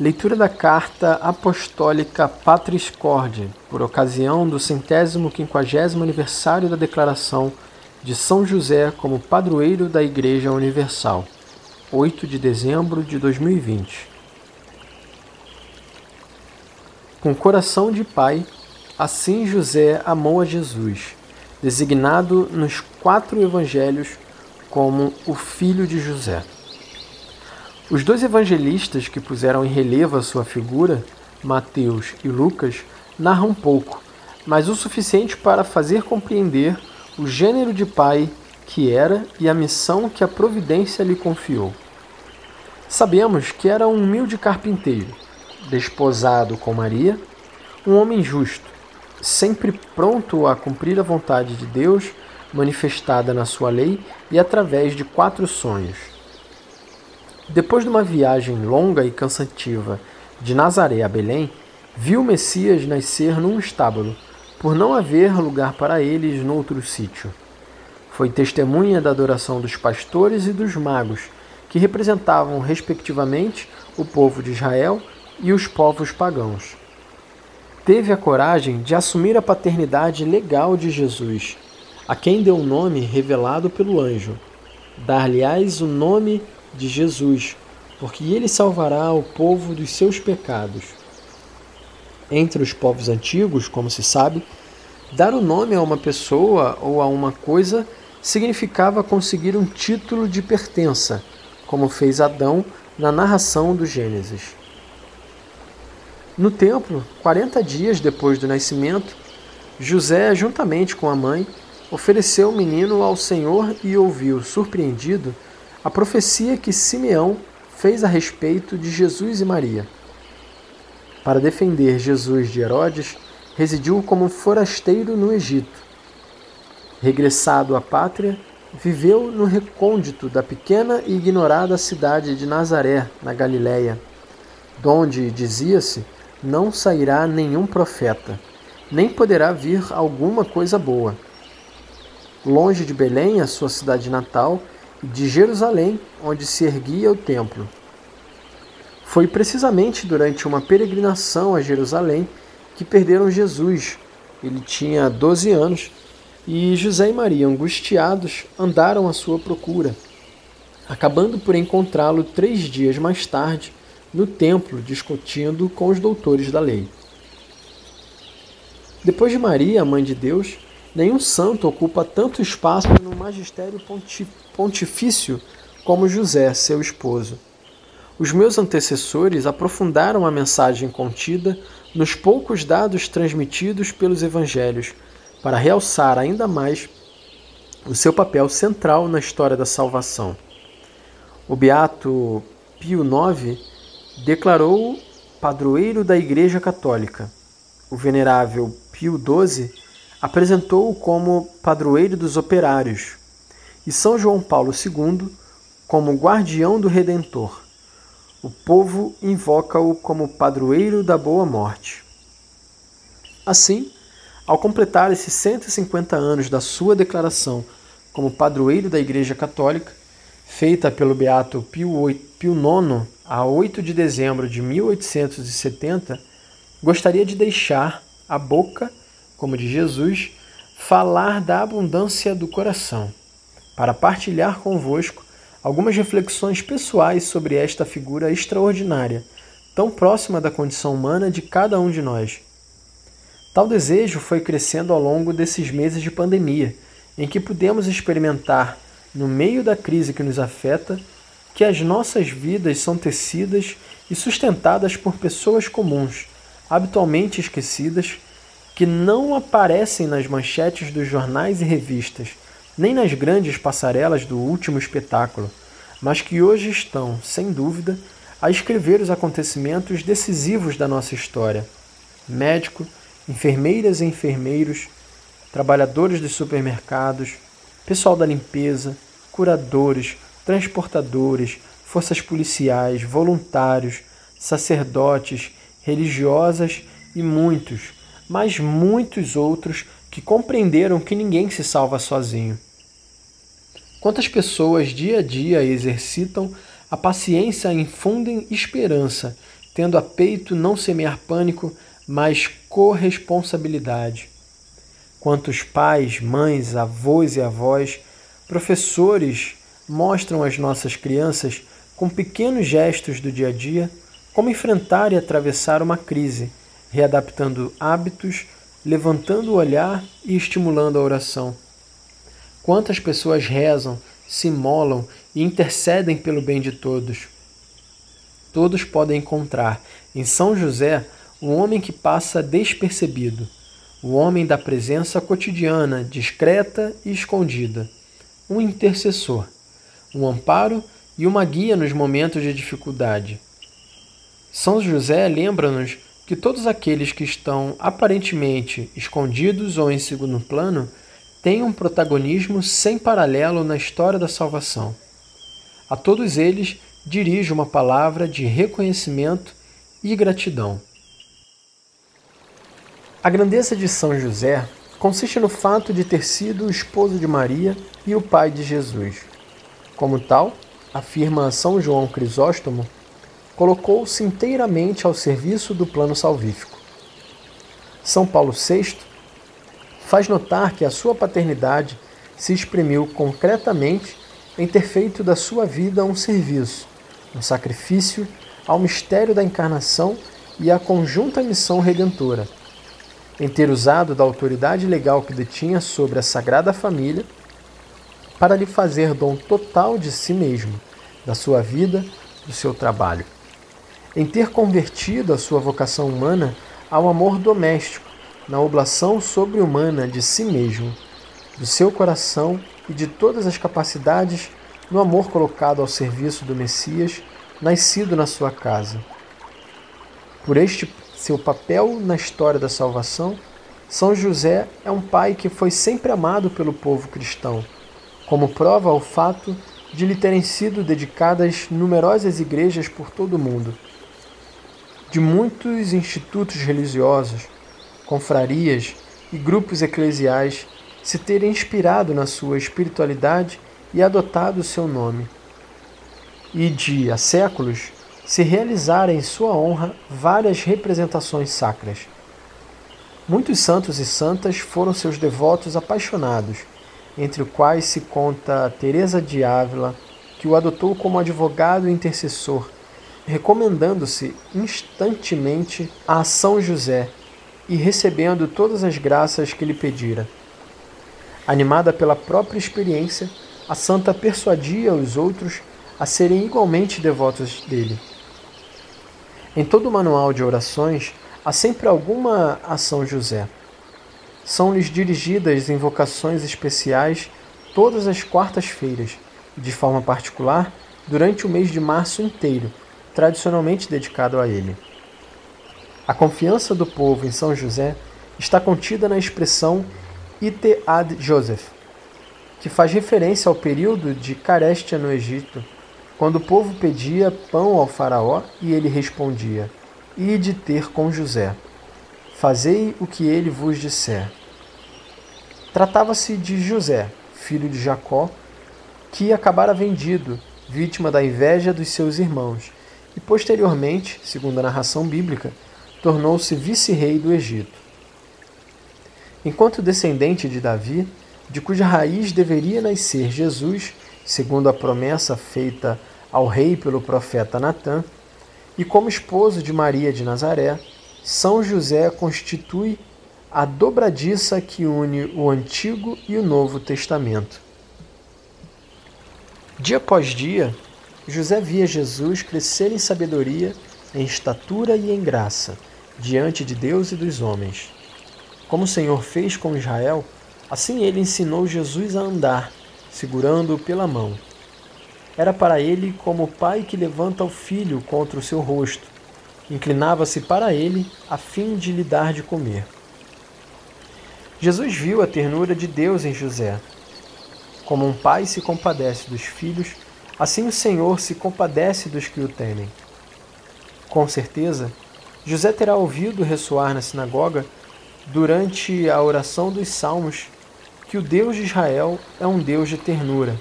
Leitura da Carta Apostólica Patris Corde, por ocasião do centésimo quinquagésimo aniversário da declaração de São José como padroeiro da Igreja Universal, 8 de dezembro de 2020. Com coração de pai, assim José amou a Jesus, designado nos quatro evangelhos como o filho de José. Os dois evangelistas que puseram em relevo a sua figura, Mateus e Lucas, narram pouco, mas o suficiente para fazer compreender o gênero de pai que era e a missão que a providência lhe confiou. Sabemos que era um humilde carpinteiro, desposado com Maria, um homem justo, sempre pronto a cumprir a vontade de Deus manifestada na sua lei e através de quatro sonhos depois de uma viagem longa e cansativa de Nazaré a Belém, viu Messias nascer num estábulo, por não haver lugar para eles no outro sítio. Foi testemunha da adoração dos pastores e dos magos, que representavam, respectivamente, o povo de Israel e os povos pagãos. Teve a coragem de assumir a paternidade legal de Jesus, a quem deu o nome revelado pelo anjo. Dar-lhe-ás o nome de Jesus, porque ele salvará o povo dos seus pecados. Entre os povos antigos, como se sabe, dar o nome a uma pessoa ou a uma coisa significava conseguir um título de pertença, como fez Adão na narração do Gênesis. No templo, 40 dias depois do nascimento, José, juntamente com a mãe, ofereceu o menino ao Senhor e ouviu, surpreendido, a profecia que Simeão fez a respeito de Jesus e Maria. Para defender Jesus de Herodes, residiu como forasteiro no Egito. Regressado à pátria, viveu no recôndito da pequena e ignorada cidade de Nazaré, na Galiléia, donde, dizia-se, não sairá nenhum profeta, nem poderá vir alguma coisa boa. Longe de Belém, a sua cidade natal, de Jerusalém, onde se erguia o templo. Foi precisamente durante uma peregrinação a Jerusalém que perderam Jesus. Ele tinha 12 anos e José e Maria, angustiados, andaram à sua procura, acabando por encontrá-lo três dias mais tarde no templo, discutindo com os doutores da lei. Depois de Maria, a mãe de Deus, Nenhum santo ocupa tanto espaço no magistério pontifício como José, seu esposo. Os meus antecessores aprofundaram a mensagem contida nos poucos dados transmitidos pelos evangelhos, para realçar ainda mais o seu papel central na história da salvação. O beato Pio IX declarou padroeiro da Igreja Católica. O venerável Pio XII apresentou-o como padroeiro dos operários e São João Paulo II como guardião do Redentor. O povo invoca-o como padroeiro da boa morte. Assim, ao completar esses 150 anos da sua declaração como padroeiro da Igreja Católica, feita pelo Beato Pio, IX a 8 de dezembro de 1870, gostaria de deixar a boca como de Jesus, falar da abundância do coração, para partilhar convosco algumas reflexões pessoais sobre esta figura extraordinária, tão próxima da condição humana de cada um de nós. Tal desejo foi crescendo ao longo desses meses de pandemia, em que pudemos experimentar, no meio da crise que nos afeta, que as nossas vidas são tecidas e sustentadas por pessoas comuns, habitualmente esquecidas que não aparecem nas manchetes dos jornais e revistas, nem nas grandes passarelas do último espetáculo, mas que hoje estão, sem dúvida, a escrever os acontecimentos decisivos da nossa história. Médico, enfermeiras e enfermeiros, trabalhadores dos supermercados, pessoal da limpeza, curadores, transportadores, forças policiais, voluntários, sacerdotes, religiosas e muitos mas muitos outros que compreenderam que ninguém se salva sozinho. Quantas pessoas dia a dia exercitam a paciência e infundem esperança, tendo a peito não semear pânico, mas corresponsabilidade. Quantos pais, mães, avós e avós, professores mostram às nossas crianças, com pequenos gestos do dia a dia, como enfrentar e atravessar uma crise, readaptando hábitos, levantando o olhar e estimulando a oração. Quantas pessoas rezam, se molam e intercedem pelo bem de todos. Todos podem encontrar em São José um homem que passa despercebido, o homem da presença cotidiana, discreta e escondida, um intercessor, um amparo e uma guia nos momentos de dificuldade. São José lembra-nos que todos aqueles que estão aparentemente escondidos ou em segundo plano têm um protagonismo sem paralelo na história da salvação. A todos eles dirige uma palavra de reconhecimento e gratidão. A grandeza de São José consiste no fato de ter sido o esposo de Maria e o pai de Jesus. Como tal, afirma São João Crisóstomo, colocou-se inteiramente ao serviço do plano salvífico. São Paulo VI faz notar que a sua paternidade se exprimiu concretamente em ter feito da sua vida um serviço, um sacrifício ao mistério da encarnação e à conjunta missão redentora, em ter usado da autoridade legal que detinha sobre a Sagrada Família para lhe fazer dom total de si mesmo, da sua vida, do seu trabalho em ter convertido a sua vocação humana ao amor doméstico, na oblação sobre-humana de si mesmo, do seu coração e de todas as capacidades no amor colocado ao serviço do Messias, nascido na sua casa. Por este seu papel na história da salvação, São José é um pai que foi sempre amado pelo povo cristão, como prova o fato de lhe terem sido dedicadas numerosas igrejas por todo o mundo de muitos institutos religiosos, confrarias e grupos eclesiais se terem inspirado na sua espiritualidade e adotado seu nome, e de, há séculos, se realizarem em sua honra várias representações sacras. Muitos santos e santas foram seus devotos apaixonados, entre os quais se conta Teresa de Ávila, que o adotou como advogado e intercessor recomendando-se instantemente a São José e recebendo todas as graças que lhe pedira. Animada pela própria experiência, a santa persuadia os outros a serem igualmente devotos dele. Em todo o manual de orações há sempre alguma a São José. São-lhes dirigidas invocações especiais todas as quartas-feiras, de forma particular durante o mês de março inteiro, tradicionalmente dedicado a ele. A confiança do povo em São José está contida na expressão ite ad Joseph, que faz referência ao período de carestia no Egito, quando o povo pedia pão ao faraó e ele respondia: Ide ter com José. Fazei o que ele vos disser. Tratava-se de José, filho de Jacó, que acabara vendido, vítima da inveja dos seus irmãos, e posteriormente, segundo a narração bíblica, tornou-se vice-rei do Egito. Enquanto descendente de Davi, de cuja raiz deveria nascer Jesus, segundo a promessa feita ao rei pelo profeta Natã, e como esposo de Maria de Nazaré, São José constitui a dobradiça que une o Antigo e o Novo Testamento. Dia após dia, José via Jesus crescer em sabedoria, em estatura e em graça, diante de Deus e dos homens. Como o Senhor fez com Israel, assim ele ensinou Jesus a andar, segurando-o pela mão. Era para ele como o pai que levanta o filho contra o seu rosto. Inclinava-se para ele a fim de lhe dar de comer. Jesus viu a ternura de Deus em José. Como um pai se compadece dos filhos, Assim o Senhor se compadece dos que o temem. Com certeza, José terá ouvido ressoar na sinagoga, durante a oração dos Salmos, que o Deus de Israel é um Deus de ternura,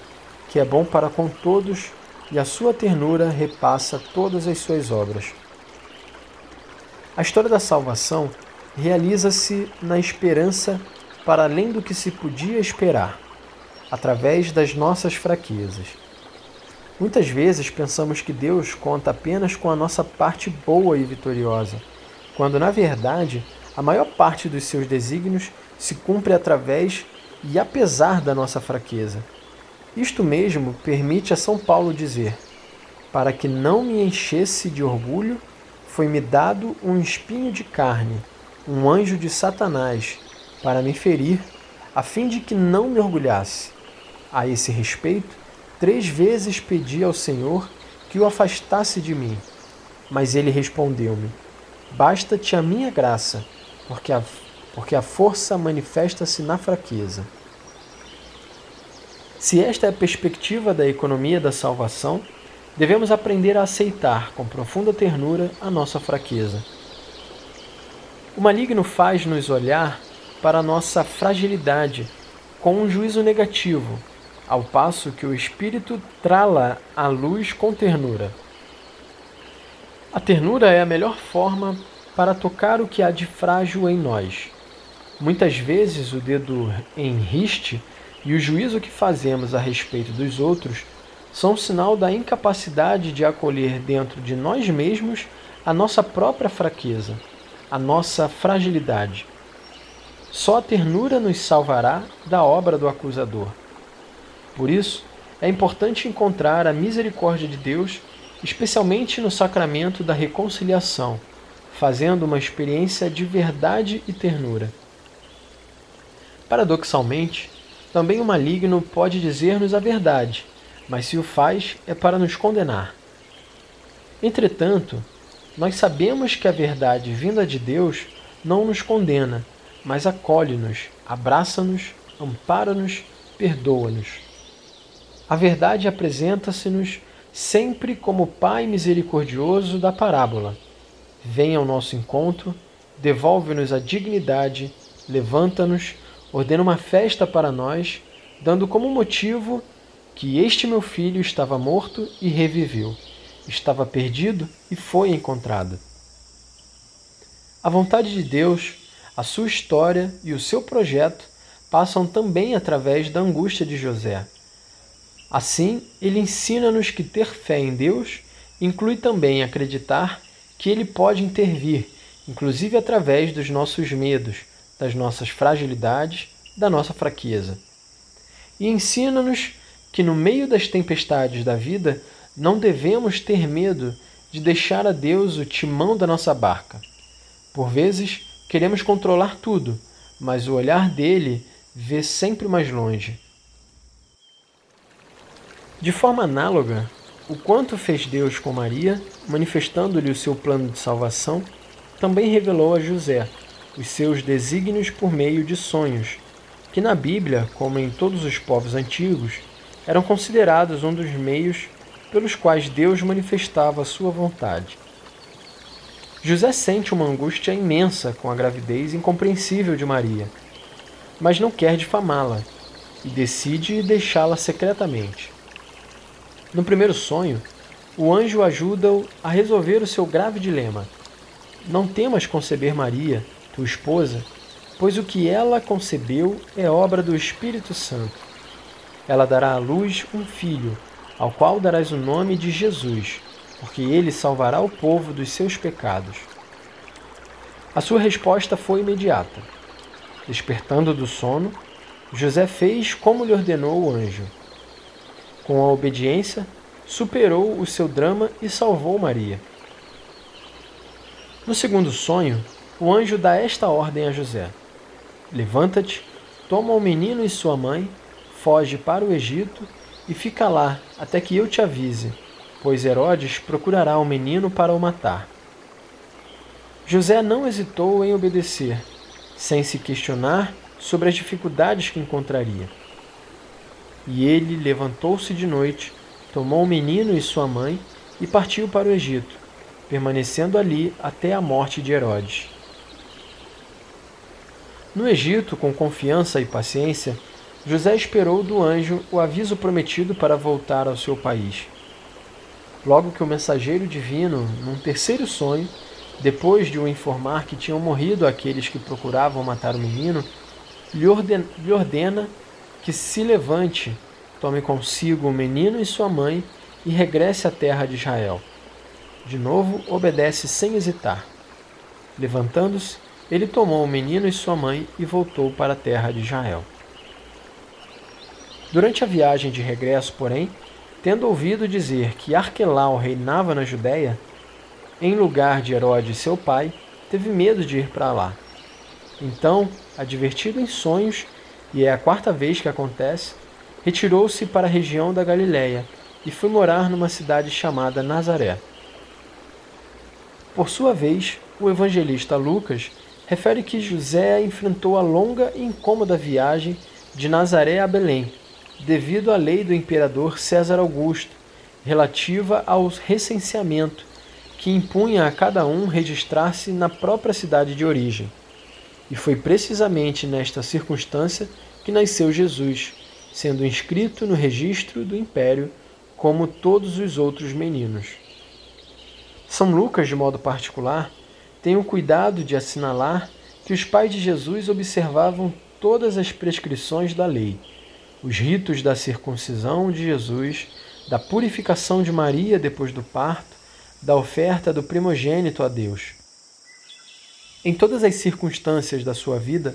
que é bom para com todos e a sua ternura repassa todas as suas obras. A história da salvação realiza-se na esperança para além do que se podia esperar, através das nossas fraquezas. Muitas vezes pensamos que Deus conta apenas com a nossa parte boa e vitoriosa, quando na verdade a maior parte dos seus desígnios se cumpre através e apesar da nossa fraqueza. Isto mesmo permite a São Paulo dizer: Para que não me enchesse de orgulho, foi-me dado um espinho de carne, um anjo de Satanás, para me ferir, a fim de que não me orgulhasse. A esse respeito, três vezes pedi ao Senhor que o afastasse de mim. Mas ele respondeu-me: Basta-te a minha graça, porque a, porque a força manifesta-se na fraqueza. Se esta é a perspectiva da economia da salvação, devemos aprender a aceitar com profunda ternura a nossa fraqueza. O maligno faz-nos olhar para a nossa fragilidade com um juízo negativo, ao passo que o Espírito trala a luz com ternura. A ternura é a melhor forma para tocar o que há de frágil em nós. Muitas vezes o dedo enriste e o juízo que fazemos a respeito dos outros são sinal da incapacidade de acolher dentro de nós mesmos a nossa própria fraqueza, a nossa fragilidade. Só a ternura nos salvará da obra do acusador. Por isso, é importante encontrar a misericórdia de Deus, especialmente no sacramento da reconciliação, fazendo uma experiência de verdade e ternura. Paradoxalmente, também o maligno pode dizer-nos a verdade, mas se o faz é para nos condenar. Entretanto, nós sabemos que a verdade vinda de Deus não nos condena, mas acolhe-nos, abraça-nos, ampara-nos, perdoa-nos. A verdade apresenta-se-nos sempre como Pai misericordioso da parábola. Vem ao nosso encontro, devolve-nos a dignidade, levanta-nos, ordena uma festa para nós, dando como motivo que este meu filho estava morto e reviveu, estava perdido e foi encontrado. A vontade de Deus, a sua história e o seu projeto passam também através da angústia de José. Assim, ele ensina-nos que ter fé em Deus inclui também acreditar que ele pode intervir, inclusive através dos nossos medos, das nossas fragilidades, da nossa fraqueza. E ensina-nos que no meio das tempestades da vida não devemos ter medo de deixar a Deus o timão da nossa barca. Por vezes queremos controlar tudo, mas o olhar dele vê sempre mais longe. De forma análoga, o quanto fez Deus com Maria, manifestando-lhe o seu plano de salvação, também revelou a José os seus desígnios por meio de sonhos, que na Bíblia, como em todos os povos antigos, eram considerados um dos meios pelos quais Deus manifestava a sua vontade. José sente uma angústia imensa com a gravidez incompreensível de Maria, mas não quer difamá-la e decide deixá-la secretamente. No primeiro sonho, o anjo ajuda-o a resolver o seu grave dilema. Não temas conceber Maria, tua esposa, pois o que ela concebeu é obra do Espírito Santo. Ela dará à luz um filho, ao qual darás o nome de Jesus, porque ele salvará o povo dos seus pecados. A sua resposta foi imediata. Despertando do sono, José fez como lhe ordenou o anjo. Com a obediência, superou o seu drama e salvou Maria. No segundo sonho, o anjo dá esta ordem a José: Levanta-te, toma o menino e sua mãe, foge para o Egito e fica lá até que eu te avise, pois Herodes procurará o menino para o matar. José não hesitou em obedecer, sem se questionar sobre as dificuldades que encontraria. E ele levantou-se de noite, tomou o menino e sua mãe e partiu para o Egito, permanecendo ali até a morte de Herodes. No Egito, com confiança e paciência, José esperou do anjo o aviso prometido para voltar ao seu país. Logo que o mensageiro divino, num terceiro sonho, Depois de o informar que tinham morrido aqueles que procuravam matar o menino, lhe ordena, lhe ordena que se levante, tome consigo o menino e sua mãe e regresse à terra de Israel. De novo, obedece sem hesitar. Levantando-se, ele tomou o menino e sua mãe e voltou para a terra de Israel. Durante a viagem de regresso, porém, tendo ouvido dizer que Arquelau reinava na Judéia, em lugar de Herodes seu pai, teve medo de ir para lá. Então, advertido em sonhos, e é a quarta vez que acontece, retirou-se para a região da Galiléia e foi morar numa cidade chamada Nazaré. Por sua vez, o evangelista Lucas refere que José enfrentou a longa e incômoda viagem de Nazaré a Belém, devido à lei do imperador César Augusto, relativa ao recenseamento, que impunha a cada um registrar-se na própria cidade de origem. E foi precisamente nesta circunstância que nasceu Jesus, sendo inscrito no registro do império como todos os outros meninos. São Lucas, de modo particular, tem o cuidado de assinalar que os pais de Jesus observavam todas as prescrições da lei os ritos da circuncisão de Jesus, da purificação de Maria depois do parto, da oferta do primogênito a Deus. Em todas as circunstâncias da sua vida,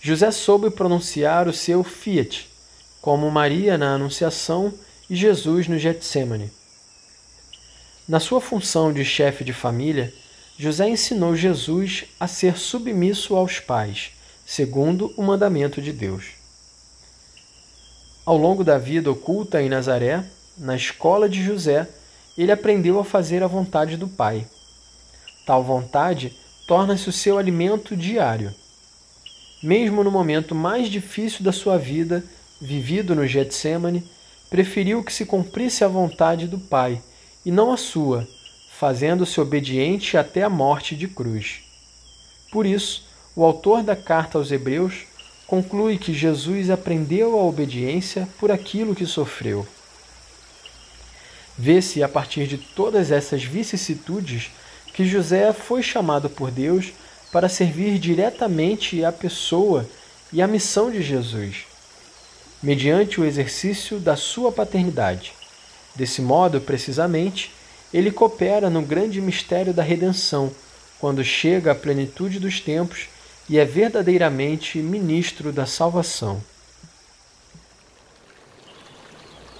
José soube pronunciar o seu fiat, como Maria na Anunciação e Jesus no Getsemane. Na sua função de chefe de família, José ensinou Jesus a ser submisso aos pais, segundo o mandamento de Deus. Ao longo da vida oculta em Nazaré, na escola de José, ele aprendeu a fazer a vontade do Pai. Tal vontade torna-se o seu alimento diário. Mesmo no momento mais difícil da sua vida, vivido no Getsemane, preferiu que se cumprisse a vontade do Pai e não a sua, fazendo-se obediente até a morte de cruz. Por isso, o autor da carta aos Hebreus conclui que Jesus aprendeu a obediência por aquilo que sofreu. Vê-se a partir de todas essas vicissitudes que José foi chamado por Deus para servir diretamente a pessoa e a missão de Jesus, mediante o exercício da sua paternidade. Desse modo, precisamente, ele coopera no grande mistério da redenção, quando chega à plenitude dos tempos e é verdadeiramente ministro da salvação.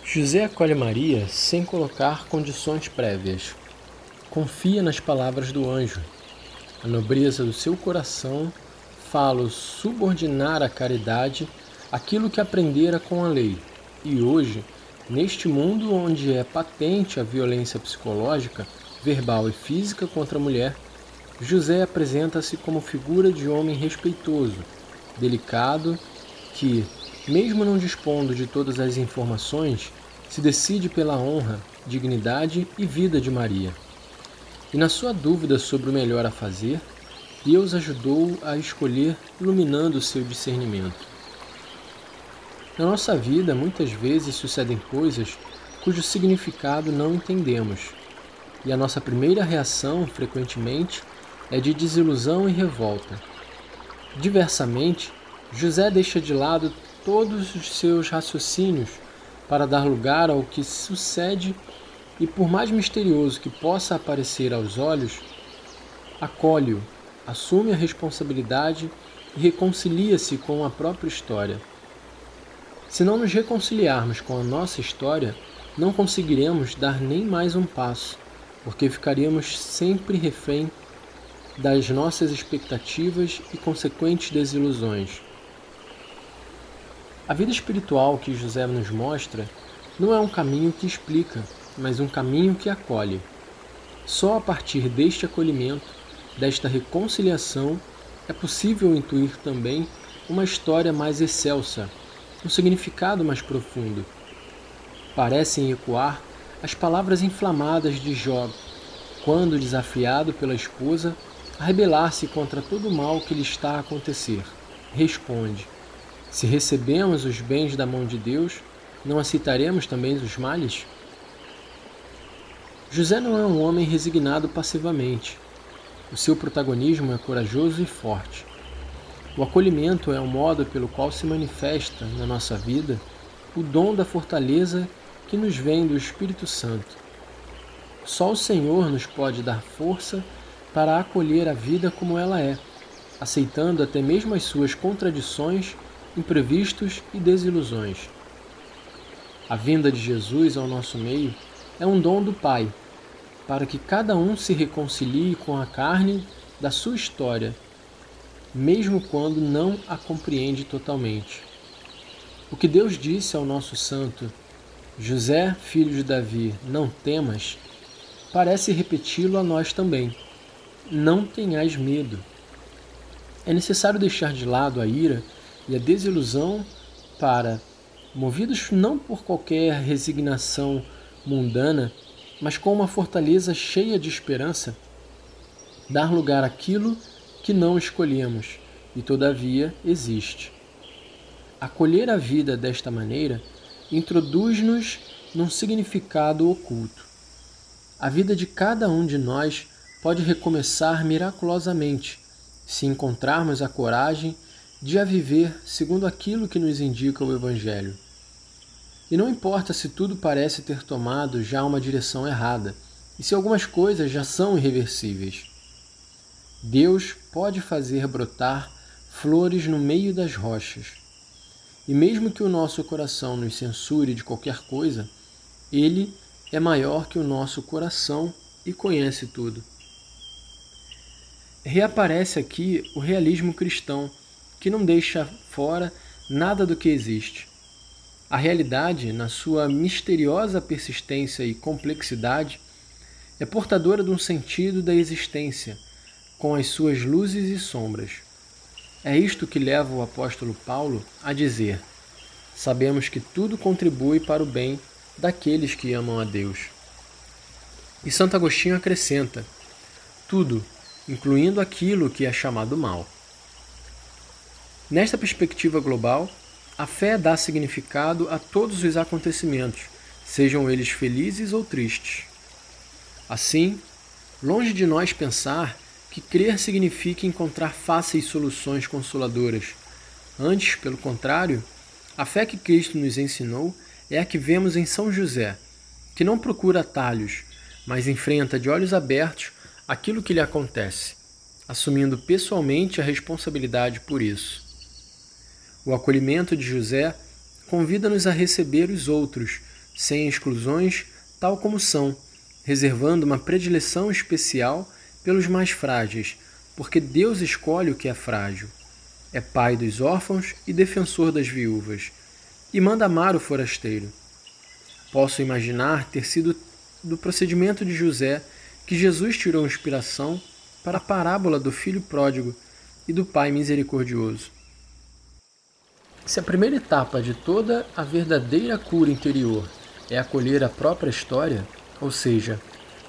José acolhe Maria sem colocar condições prévias. Confia nas palavras do anjo. A nobreza do seu coração fala subordinar à caridade aquilo que aprendera com a lei. E hoje, neste mundo onde é patente a violência psicológica, verbal e física contra a mulher, José apresenta-se como figura de homem respeitoso, delicado, que, mesmo não dispondo de todas as informações, se decide pela honra, dignidade e vida de Maria. E na sua dúvida sobre o melhor a fazer, Deus ajudou a escolher iluminando o seu discernimento. Na nossa vida, muitas vezes sucedem coisas cujo significado não entendemos, e a nossa primeira reação, frequentemente, é de desilusão e revolta. Diversamente, José deixa de lado todos os seus raciocínios para dar lugar ao que sucede e, por mais misterioso que possa aparecer aos olhos, acolhe-o, assume a responsabilidade e reconcilia-se com a própria história. Se não nos reconciliarmos com a nossa história, não conseguiremos dar nem mais um passo, porque ficaríamos sempre refém das nossas expectativas e consequentes desilusões. A vida espiritual que José nos mostra não é um caminho que explica, mas um caminho que acolhe. Só a partir deste acolhimento, desta reconciliação, é possível intuir também uma história mais excelsa, um significado mais profundo. Parecem ecoar as palavras inflamadas de Job, quando desafiado pela esposa a rebelar-se contra todo o mal que lhe está a acontecer. Responde: Se recebemos os bens da mão de Deus, não aceitaremos também os males? José não é um homem resignado passivamente. O seu protagonismo é corajoso e forte. O acolhimento é o modo pelo qual se manifesta na nossa vida o dom da fortaleza que nos vem do Espírito Santo. Só o Senhor nos pode dar força para acolher a vida como ela é, aceitando até mesmo as suas contradições, imprevistos e desilusões. A vinda de Jesus ao nosso meio é um dom do Pai para que cada um se reconcilie com a carne da sua história, mesmo quando não a compreende totalmente. O que Deus disse ao nosso santo José, filho de Davi, não temas, parece repeti-lo a nós também. Não tenhais medo. É necessário deixar de lado a ira e a desilusão para, movidos não por qualquer resignação mundana, mas com uma fortaleza cheia de esperança, dar lugar àquilo que não escolhemos e todavia existe. Acolher a vida desta maneira introduz-nos num significado oculto. A vida de cada um de nós pode recomeçar miraculosamente se encontrarmos a coragem de a viver segundo aquilo que nos indica o Evangelho. E não importa se tudo parece ter tomado já uma direção errada e se algumas coisas já são irreversíveis. Deus pode fazer brotar flores no meio das rochas. E mesmo que o nosso coração nos censure de qualquer coisa, Ele é maior que o nosso coração e conhece tudo. Reaparece aqui o realismo cristão, que não deixa fora nada do que existe. A realidade, na sua misteriosa persistência e complexidade, é portadora de um sentido da existência, com as suas luzes e sombras. É isto que leva o apóstolo Paulo a dizer: Sabemos que tudo contribui para o bem daqueles que amam a Deus. E Santo Agostinho acrescenta: tudo, incluindo aquilo que é chamado mal. Nesta perspectiva global, a fé dá significado a todos os acontecimentos, sejam eles felizes ou tristes. Assim, longe de nós pensar que crer significa encontrar fáceis soluções consoladoras. Antes, pelo contrário, a fé que Cristo nos ensinou é a que vemos em São José, que não procura atalhos, mas enfrenta de olhos abertos aquilo que lhe acontece, assumindo pessoalmente a responsabilidade por isso. O acolhimento de José convida-nos a receber os outros, sem exclusões, tal como são, reservando uma predileção especial pelos mais frágeis, porque Deus escolhe o que é frágil. É pai dos órfãos e defensor das viúvas, e manda amar o forasteiro. Posso imaginar ter sido do procedimento de José que Jesus tirou inspiração para a parábola do filho pródigo e do pai misericordioso. Se a primeira etapa de toda a verdadeira cura interior é acolher a própria história, ou seja,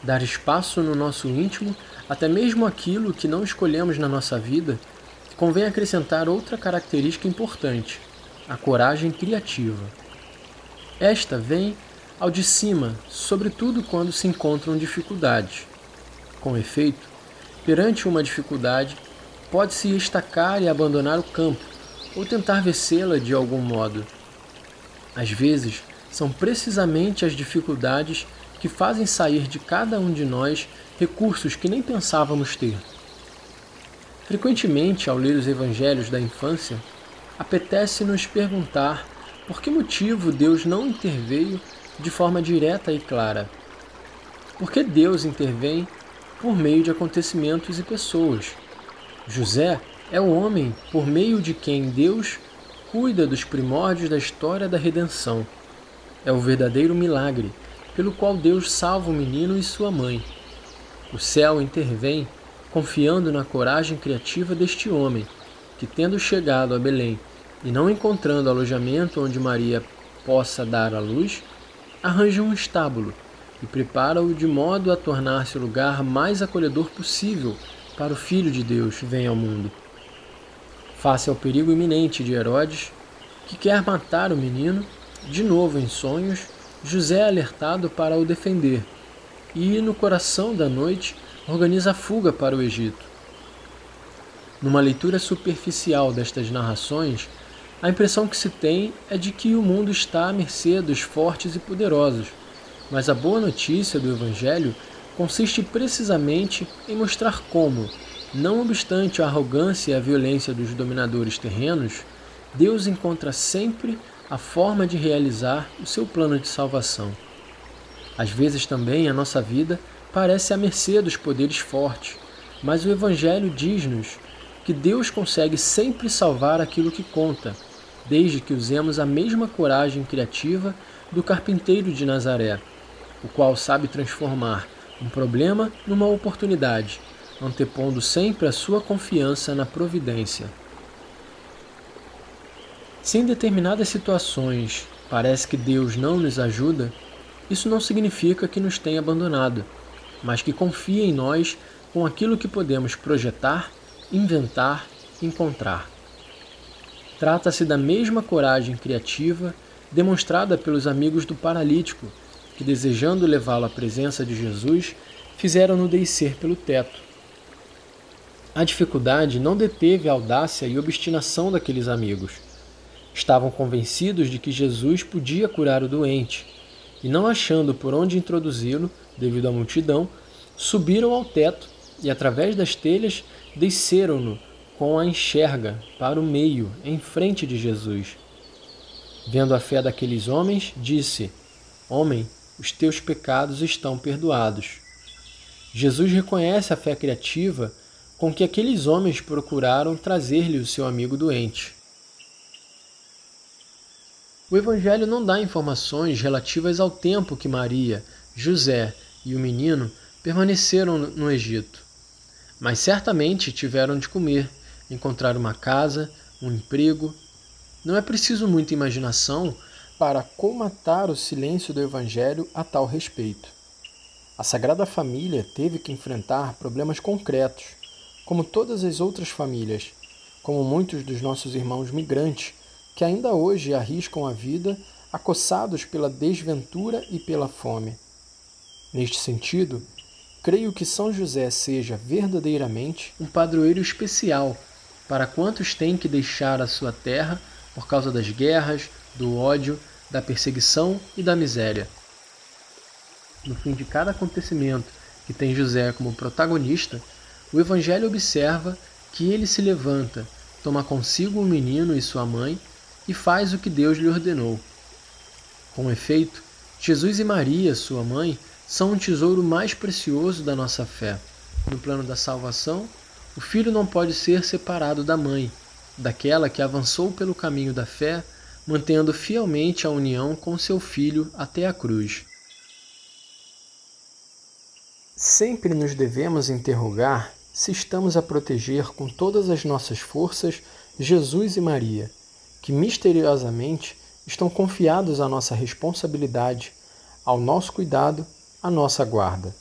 dar espaço no nosso íntimo até mesmo aquilo que não escolhemos na nossa vida, convém acrescentar outra característica importante, a coragem criativa. Esta vem ao de cima, sobretudo quando se encontram dificuldades. Com efeito, perante uma dificuldade, pode-se estacar e abandonar o campo, ou tentar vencê-la de algum modo. Às vezes, são precisamente as dificuldades que fazem sair de cada um de nós recursos que nem pensávamos ter. Frequentemente, ao ler os evangelhos da infância, apetece-nos perguntar por que motivo Deus não interveio de forma direta e clara. Por que Deus intervém por meio de acontecimentos e pessoas? José é o homem por meio de quem Deus cuida dos primórdios da história da redenção. É o verdadeiro milagre pelo qual Deus salva o menino e sua mãe. O céu intervém confiando na coragem criativa deste homem, que, tendo chegado a Belém e não encontrando alojamento onde Maria possa dar à luz, arranja um estábulo e prepara-o de modo a tornar-se o lugar mais acolhedor possível para o Filho de Deus que vem ao mundo face ao perigo iminente de Herodes, que quer matar o menino, de novo em sonhos, José é alertado para o defender, e no coração da noite organiza a fuga para o Egito. Numa leitura superficial destas narrações, a impressão que se tem é de que o mundo está à mercê dos fortes e poderosos, mas a boa notícia do Evangelho consiste precisamente em mostrar como, não obstante a arrogância e a violência dos dominadores terrenos, Deus encontra sempre a forma de realizar o seu plano de salvação. Às vezes também a nossa vida parece à mercê dos poderes fortes, mas o Evangelho diz-nos que Deus consegue sempre salvar aquilo que conta desde que usemos a mesma coragem criativa do carpinteiro de Nazaré, o qual sabe transformar um problema numa oportunidade, antepondo sempre a sua confiança na providência. Se em determinadas situações parece que Deus não nos ajuda, isso não significa que nos tenha abandonado, mas que confia em nós com aquilo que podemos projetar, inventar, encontrar. Trata-se da mesma coragem criativa demonstrada pelos amigos do paralítico, que, desejando levá-lo à presença de Jesus, fizeram-no descer pelo teto. A dificuldade não deteve a audácia e obstinação daqueles amigos. Estavam convencidos de que Jesus podia curar o doente, e não achando por onde introduzi-lo, devido à multidão, subiram ao teto e, através das telhas, desceram-no com a enxerga para o meio, em frente de Jesus. Vendo a fé daqueles homens, disse: Homem, os teus pecados estão perdoados. Jesus reconhece a fé criativa com que aqueles homens procuraram trazer-lhe o seu amigo doente. O Evangelho não dá informações relativas ao tempo que Maria, José e o menino permaneceram no Egito, mas certamente tiveram de comer encontrar uma casa, um emprego. Não é preciso muita imaginação para colmatar o silêncio do Evangelho a tal respeito. A Sagrada Família teve que enfrentar problemas concretos, como todas as outras famílias, como muitos dos nossos irmãos migrantes, que ainda hoje arriscam a vida acossados pela desventura e pela fome. Neste sentido, creio que São José seja verdadeiramente um padroeiro especial para quantos têm que deixar a sua terra por causa das guerras, do ódio, da perseguição e da miséria. No fim de cada acontecimento que tem José como protagonista, o Evangelho observa que ele se levanta, toma consigo o menino e sua mãe e faz o que Deus lhe ordenou. Com efeito, Jesus e Maria, sua mãe, são um tesouro mais precioso da nossa fé, no plano da salvação o filho não pode ser separado da mãe, daquela que avançou pelo caminho da fé, mantendo fielmente a união com seu filho até a cruz. Sempre nos devemos interrogar se estamos a proteger com todas as nossas forças Jesus e Maria, que misteriosamente estão confiados à nossa responsabilidade, ao nosso cuidado, à nossa guarda.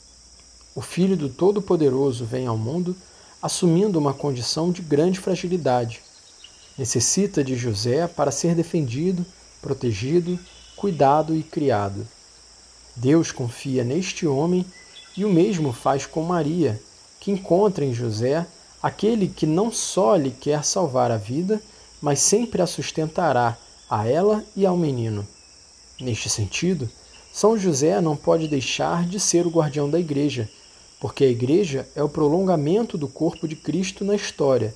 O Filho do Todo-Poderoso vem ao mundo assumindo uma condição de grande fragilidade. Necessita de José para ser defendido, protegido, cuidado e criado. Deus confia neste homem e o mesmo faz com Maria, que encontra em José aquele que não só lhe quer salvar a vida, mas sempre a sustentará a ela e ao menino. Neste sentido, São José não pode deixar de ser o guardião da Igreja porque a Igreja é o prolongamento do corpo de Cristo na história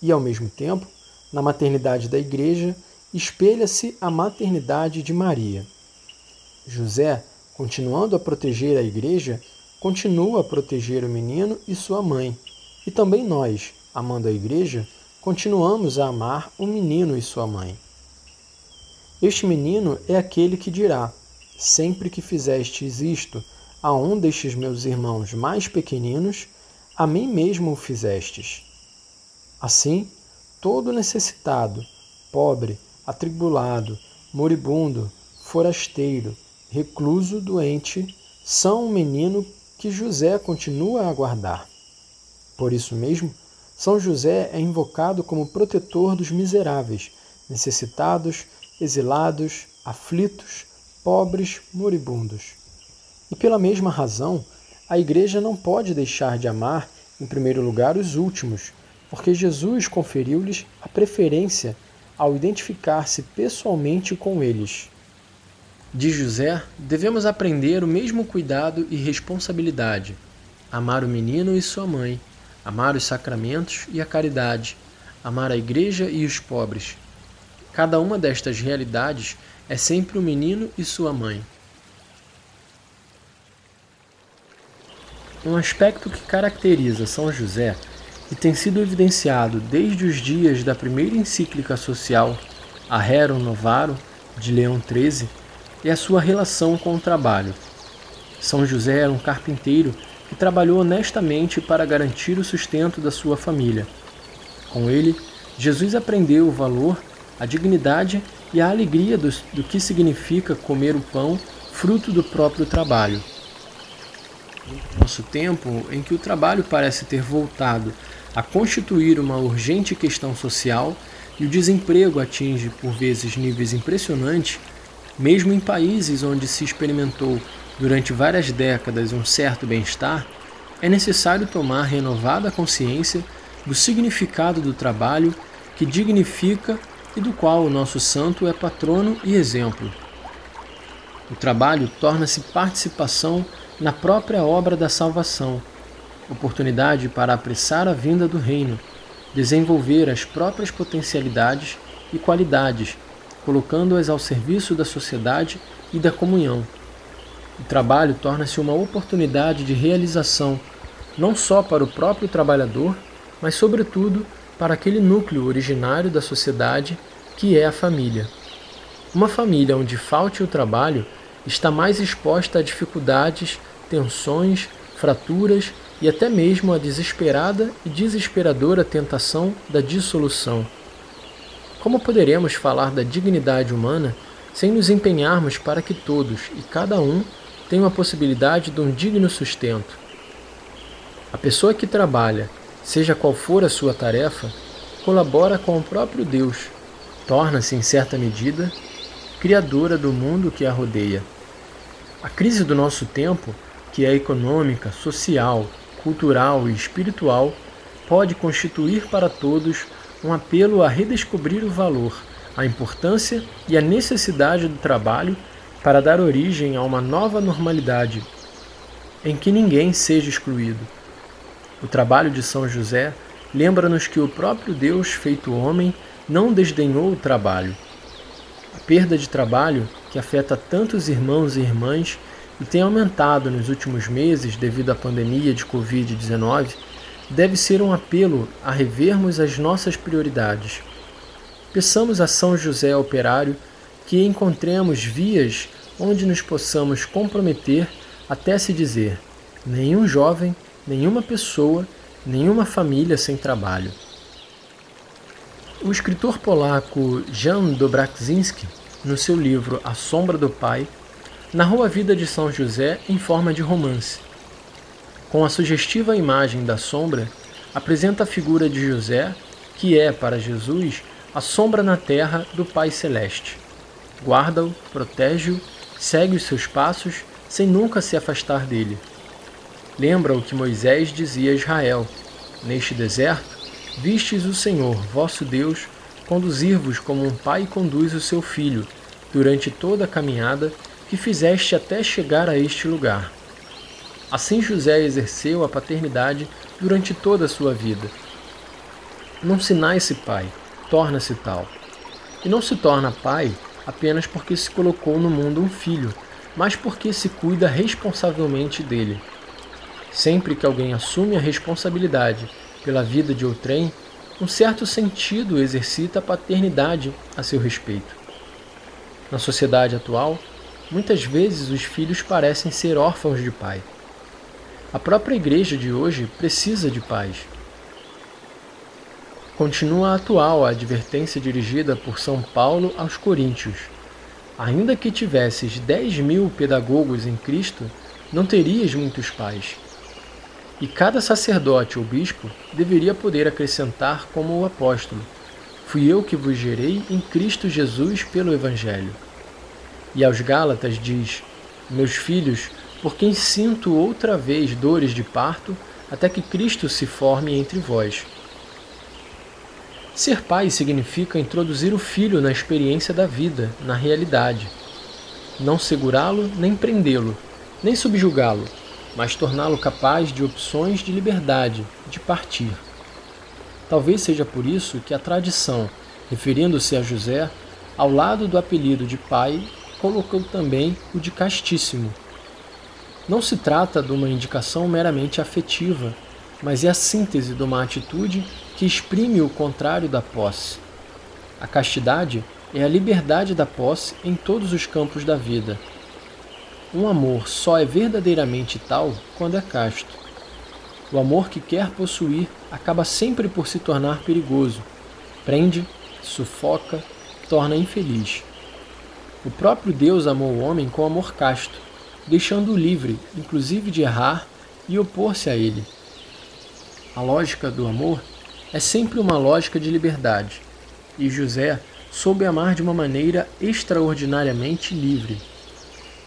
e, ao mesmo tempo, na maternidade da Igreja, espelha-se a maternidade de Maria. José, continuando a proteger a Igreja, continua a proteger o menino e sua mãe. E também nós, amando a Igreja, continuamos a amar o menino e sua mãe. Este menino é aquele que dirá: Sempre que fizestes isto a um destes meus irmãos mais pequeninos, a mim mesmo o fizestes. Assim, todo necessitado, pobre, atribulado, moribundo, forasteiro, recluso, doente, são um menino que José continua a aguardar. Por isso mesmo, São José é invocado como protetor dos miseráveis, necessitados, exilados, aflitos, pobres, moribundos. E pela mesma razão, a igreja não pode deixar de amar, em primeiro lugar, os últimos, porque Jesus conferiu-lhes a preferência ao identificar-se pessoalmente com eles. De José, devemos aprender o mesmo cuidado e responsabilidade. Amar o menino e sua mãe, amar os sacramentos e a caridade, amar a igreja e os pobres. Cada uma destas realidades é sempre o menino e sua mãe. Um aspecto que caracteriza São José e tem sido evidenciado desde os dias da primeira encíclica social, a Rerum Novarum, de Leão XIII, é a sua relação com o trabalho. São José era um carpinteiro que trabalhou honestamente para garantir o sustento da sua família. Com ele, Jesus aprendeu o valor, a dignidade e a alegria do, do que significa comer o pão fruto do próprio trabalho. Nosso tempo, em que o trabalho parece ter voltado a constituir uma urgente questão social e o desemprego atinge por vezes níveis impressionantes, mesmo em países onde se experimentou durante várias décadas um certo bem-estar, é necessário tomar renovada consciência do significado do trabalho que dignifica e do qual o nosso santo é patrono e exemplo. O trabalho torna-se participação na própria obra da salvação, oportunidade para apressar a vinda do Reino, desenvolver as próprias potencialidades e qualidades, colocando-as ao serviço da sociedade e da comunhão. O trabalho torna-se uma oportunidade de realização, não só para o próprio trabalhador, mas, sobretudo, para aquele núcleo originário da sociedade que é a família. Uma família onde falte o trabalho está mais exposta a dificuldades, tensões, fraturas e até mesmo a desesperada e desesperadora tentação da dissolução. Como poderemos falar da dignidade humana sem nos empenharmos para que todos e cada um tenham a possibilidade de um digno sustento? A pessoa que trabalha, seja qual for a sua tarefa, colabora com o próprio Deus, torna-se, em certa medida, criadora do mundo que a rodeia. A crise do nosso tempo, que é econômica, social, cultural e espiritual, pode constituir para todos um apelo a redescobrir o valor, a importância e a necessidade do trabalho para dar origem a uma nova normalidade em que ninguém seja excluído. O trabalho de São José lembra-nos que o próprio Deus, feito homem, não desdenhou o trabalho. A perda de trabalho, que afeta tantos irmãos e irmãs e tem aumentado nos últimos meses devido à pandemia de Covid-19, deve ser um apelo a revermos as nossas prioridades. Peçamos a São José Operário que encontremos vias onde nos possamos comprometer até se dizer: nenhum jovem, nenhuma pessoa, nenhuma família sem trabalho. O escritor polaco Jan Dobraczynski, no seu livro A Sombra do Pai, narrou a vida de São José em forma de romance. Com a sugestiva imagem da sombra, apresenta a figura de José, que é, para Jesus, a sombra na terra do Pai Celeste. Guarda-o, protege-o, segue os seus passos sem nunca se afastar dele. Lembra o que Moisés dizia a Israel: Neste deserto, vistes o Senhor, vosso Deus, conduzir-vos como um pai conduz o seu filho, durante toda a caminhada que fizeste até chegar a este lugar. Assim José exerceu a paternidade durante toda a sua vida. Não se nasce pai, torna-se tal. E não se torna pai apenas porque se colocou no mundo um filho, mas porque se cuida responsavelmente dele. Sempre que alguém assume a responsabilidade pela vida de outrem, um certo sentido exercita a paternidade a seu respeito. Na sociedade atual, muitas vezes os filhos parecem ser órfãos de pai. A própria igreja de hoje precisa de paz. Continua atual a advertência dirigida por São Paulo aos Coríntios. Ainda que tivesses dez mil pedagogos em Cristo, não terias muitos pais. E cada sacerdote ou bispo deveria poder acrescentar como o apóstolo: Fui eu que vos gerei em Cristo Jesus pelo Evangelho. E aos Gálatas diz: Meus filhos, por quem sinto outra vez dores de parto, até que Cristo se forme entre vós. Ser pai significa introduzir o filho na experiência da vida, na realidade. Não segurá-lo nem prendê-lo, nem subjugá-lo, mas torná-lo capaz de opções de liberdade, de partir. Talvez seja por isso que a tradição, referindo-se a José, ao lado do apelido de pai, colocou também o de castíssimo. Não se trata de uma indicação meramente afetiva, mas é a síntese de uma atitude que exprime o contrário da posse. A castidade é a liberdade da posse em todos os campos da vida. Um amor só é verdadeiramente tal quando é casto. O amor que quer possuir acaba sempre por se tornar perigoso. Prende, sufoca, torna infeliz. O próprio Deus amou o homem com amor casto, deixando-o livre, inclusive de errar e opor-se a ele. A lógica do amor é sempre uma lógica de liberdade, e José soube amar de uma maneira extraordinariamente livre.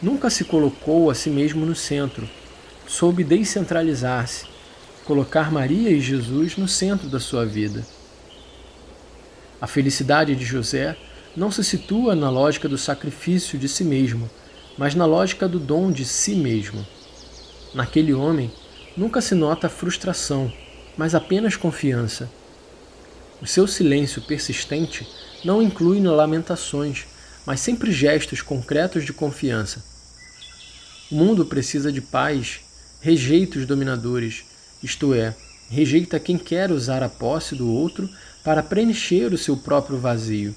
Nunca se colocou a si mesmo no centro, soube descentralizar-se, colocar Maria e Jesus no centro da sua vida. A felicidade de José não se situa na lógica do sacrifício de si mesmo, mas na lógica do dom de si mesmo. Naquele homem nunca se nota frustração, mas apenas confiança. O seu silêncio persistente não inclui lamentações, mas sempre gestos concretos de confiança. O mundo precisa de paz, rejeita os dominadores, isto é, rejeita quem quer usar a posse do outro para preencher o seu próprio vazio.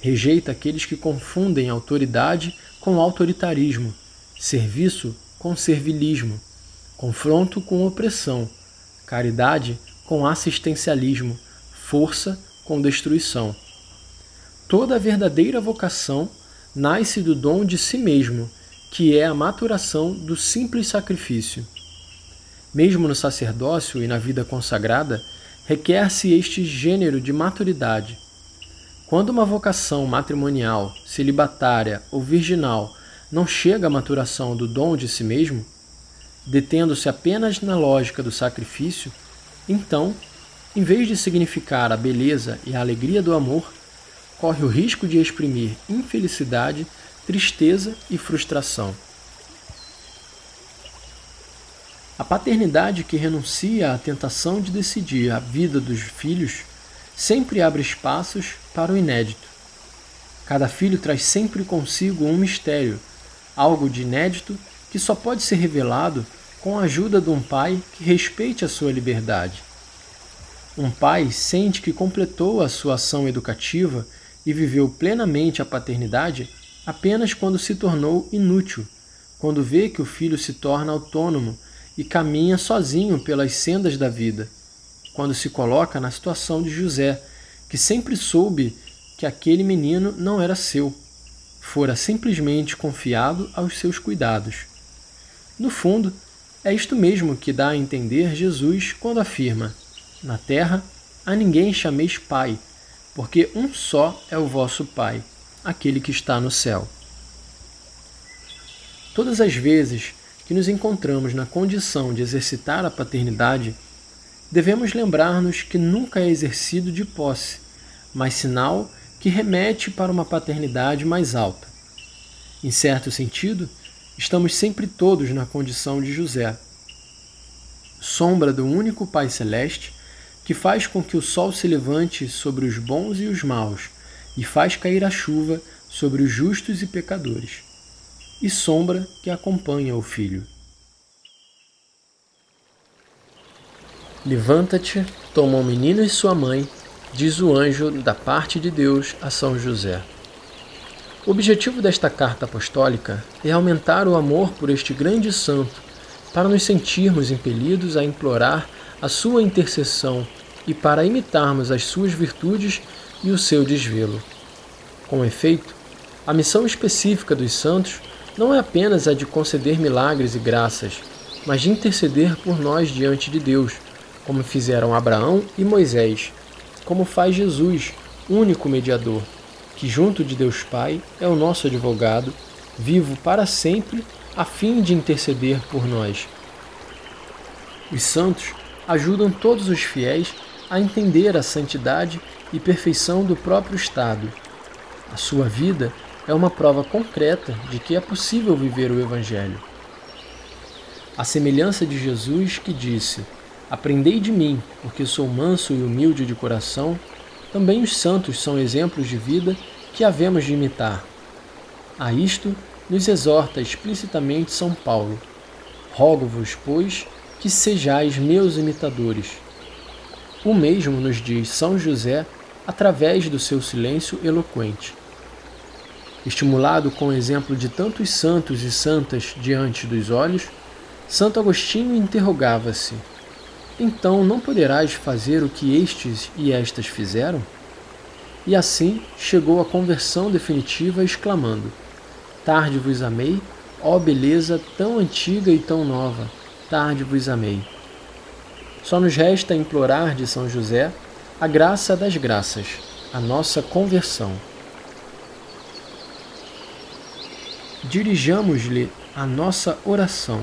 Rejeita aqueles que confundem autoridade com autoritarismo, serviço com servilismo, confronto com opressão, caridade com assistencialismo, força com destruição. Toda a verdadeira vocação nasce do dom de si mesmo, que é a maturação do simples sacrifício. Mesmo no sacerdócio e na vida consagrada, requer-se este gênero de maturidade quando uma vocação matrimonial, celibatária ou virginal não chega à maturação do dom de si mesmo, detendo-se apenas na lógica do sacrifício, então, em vez de significar a beleza e a alegria do amor, corre o risco de exprimir infelicidade, tristeza e frustração. A paternidade que renuncia à tentação de decidir a vida dos filhos sempre abre espaços para o inédito. Cada filho traz sempre consigo um mistério, algo de inédito que só pode ser revelado com a ajuda de um pai que respeite a sua liberdade. Um pai sente que completou a sua ação educativa e viveu plenamente a paternidade apenas quando se tornou inútil, quando vê que o filho se torna autônomo e caminha sozinho pelas sendas da vida quando se coloca na situação de José, que sempre soube que aquele menino não era seu, fora simplesmente confiado aos seus cuidados. No fundo, é isto mesmo que dá a entender Jesus quando afirma: Na terra a ninguém chameis Pai, porque um só é o vosso Pai, aquele que está no céu. Todas as vezes que nos encontramos na condição de exercitar a paternidade, devemos lembrar-nos que nunca é exercido de posse, mas sinal que remete para uma paternidade mais alta. Em certo sentido, estamos sempre todos na condição de José, sombra do único Pai Celeste que faz com que o sol se levante sobre os bons e os maus e faz cair a chuva sobre os justos e pecadores, e sombra que acompanha o Filho. Levanta-te, toma o menino e sua mãe, diz o anjo da parte de Deus a São José. O objetivo desta carta apostólica é aumentar o amor por este grande santo, para nos sentirmos impelidos a implorar a sua intercessão e para imitarmos as suas virtudes e o seu desvelo. Com efeito, a missão específica dos santos não é apenas a de conceder milagres e graças, mas de interceder por nós diante de Deus como fizeram Abraão e Moisés, como faz Jesus, único mediador, que junto de Deus Pai é o nosso advogado, vivo para sempre a fim de interceder por nós. Os santos ajudam todos os fiéis a entender a santidade e perfeição do próprio Estado. A sua vida é uma prova concreta de que é possível viver o Evangelho. A semelhança de Jesus que disse: Aprendei de mim, porque sou manso e humilde de coração, também os santos são exemplos de vida que havemos de imitar. A isto nos exorta explicitamente São Paulo: Rogo-vos, pois, que sejais meus imitadores. O mesmo nos diz São José através do seu silêncio eloquente. Estimulado com o exemplo de tantos santos e santas diante dos olhos, Santo Agostinho interrogava-se: Então não poderás fazer o que estes e estas fizeram? E assim chegou à conversão definitiva, exclamando: Tarde vos amei, ó beleza tão antiga e tão nova, tarde vos amei. Só nos resta implorar de São José a graça das graças, a nossa conversão. Dirijamos-lhe a nossa oração.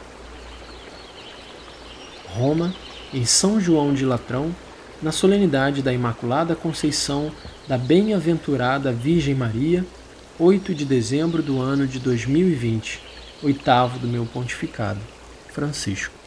Roma, em São João de Latrão, na solenidade da Imaculada Conceição da Bem-aventurada Virgem Maria, 8 de dezembro do ano de 2020, oitavo do meu pontificado. Francisco.